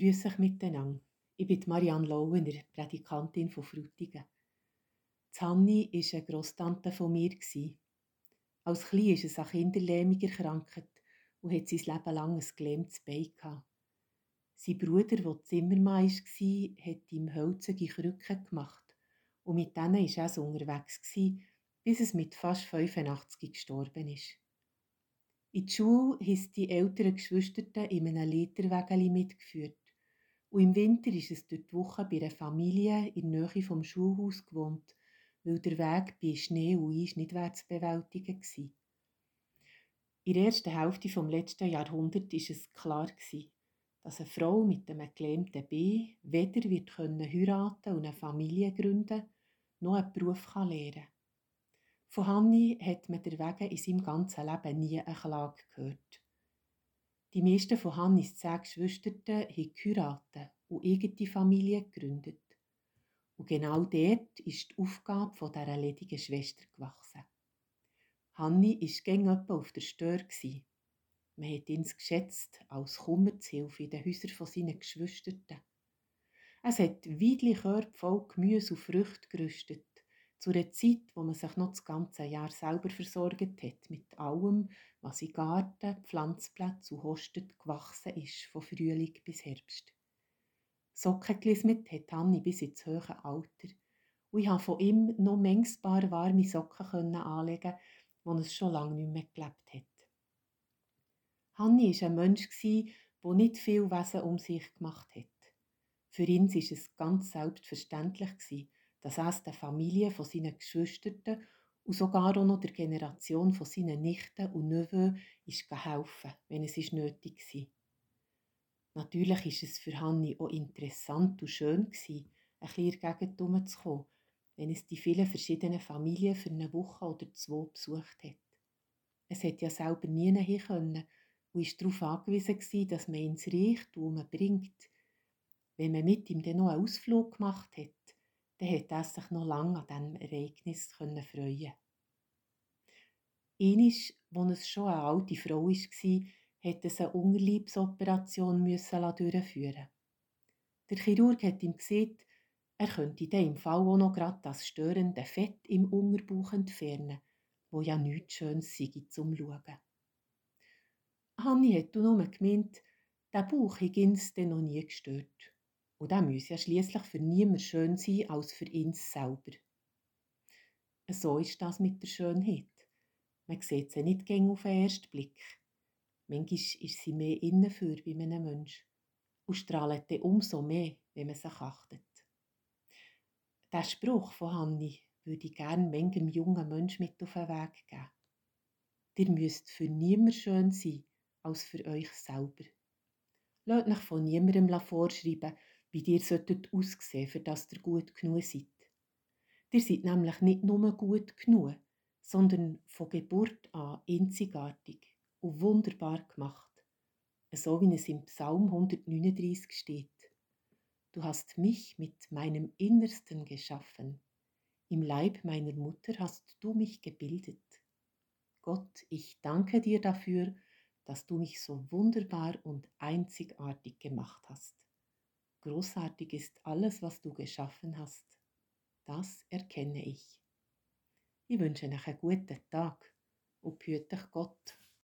Grüß euch miteinander. Ich bin Marianne Lauener, Prädikantin von Frutigen. Zanni war eine Grosstante von mir. Als Klein ist es an Kinderlähmung erkrankt und hat sein Leben lang ein gelähmtes Bein. Sein Bruder, der Zimmermann war, hat ihm hölzige Krücken gemacht und mit denen war er unterwegs, bis es mit fast 85 gestorben ist. In die Schule haben die älteren Geschwister in einem Literwägeli mitgeführt. Und im Winter ist es durch die Woche bei einer Familie in der Nähe vom Schulhaus gewohnt, weil der Weg bei Schnee und Eis nicht zu bewältigen war. In der ersten Hälfte des letzten Jahrhunderts war es klar, dass eine Frau mit einem gelähmten Bein weder wird heiraten und eine Familie gründen noch einen Beruf lernen kann. Von Hanni hat man derwegen in seinem ganzen Leben nie eine Klage gehört. Die meisten von Hannis zehn Geschwistern haben geheiratet und eigene Familie gegründet. Und genau dort ist die Aufgabe von dieser ledigen Schwester gewachsen. Hanni war gängig auf der Stör. Man hat ihn geschätzt als Kummerzhilfe in den Häusern seiner Geschwistern. Es hat weidliche Körbe voll Gemüse und Früchte gerüstet zu einer Zeit, wo man sich noch das ganze Jahr selber versorgt hat, mit allem, was in Garten, Pflanzplätzen und Hosten gewachsen ist, von Frühling bis Herbst. Socken gelismet hat Hanni bis ins hohe Alter. Und ich konnte von ihm noch mengsbar warme Socken anlegen, wo es schon lange nicht mehr gelebt hat. Hanni war ein Mensch, der nicht viel Wesen um sich gemacht hat. Für ihn war es ganz selbstverständlich, dass er der Familie von seinen Geschwistern und sogar auch noch der Generation von seinen Nichten und Neven ist helfen, wenn es ist nötig war. Natürlich ist es für Hanni auch interessant und schön gewesen, ein Gegend herumzukommen, wenn es die vielen verschiedenen Familien für eine Woche oder zwei besucht hat. Es hätte ja selber nie hin können und ist darauf angewiesen gewesen, dass man ins Reichtum bringt. Wenn man mit ihm dann noch einen Ausflug gemacht hat, dann hat er sich noch lange an diesem Ereignis freuen Einmal, als es schon eine alte Frau war, hat es eine Unterleibsoperation durchführen Der Chirurg hat ihm gesagt, er könnte dann im Fall auch noch gerade das störende Fett im Unterbauch entfernen, wo ja nichts Schönes sei zum Schauen. Hanni hat nur gemeint, der Bauch hätte ihn noch nie gestört. Und das muss ja schließlich für niemand schön sein als für ihn selber. So ist das mit der Schönheit. Man sieht sie nicht gäng auf den ersten Blick. Manchmal ist sie mehr innen für bei einem Menschen und strahlt dann umso mehr, wenn man sich achtet. Der Spruch von Hanni würde ich gerne manchem jungen Menschen mit auf den Weg geben. Ihr müsst für niemand schön sein als für euch selber. Lasst euch von niemandem vorschreiben, wie ihr solltet aussehen, für dass ihr gut genug seid. Ihr seid nämlich nicht nur gut genug, sondern von Geburt an einzigartig und wunderbar gemacht. So wie es im Psalm 139 steht. Du hast mich mit meinem Innersten geschaffen. Im Leib meiner Mutter hast du mich gebildet. Gott, ich danke dir dafür, dass du mich so wunderbar und einzigartig gemacht hast. Großartig ist alles, was du geschaffen hast. Das erkenne ich. Ich wünsche euch einen guten Tag und behüte Gott.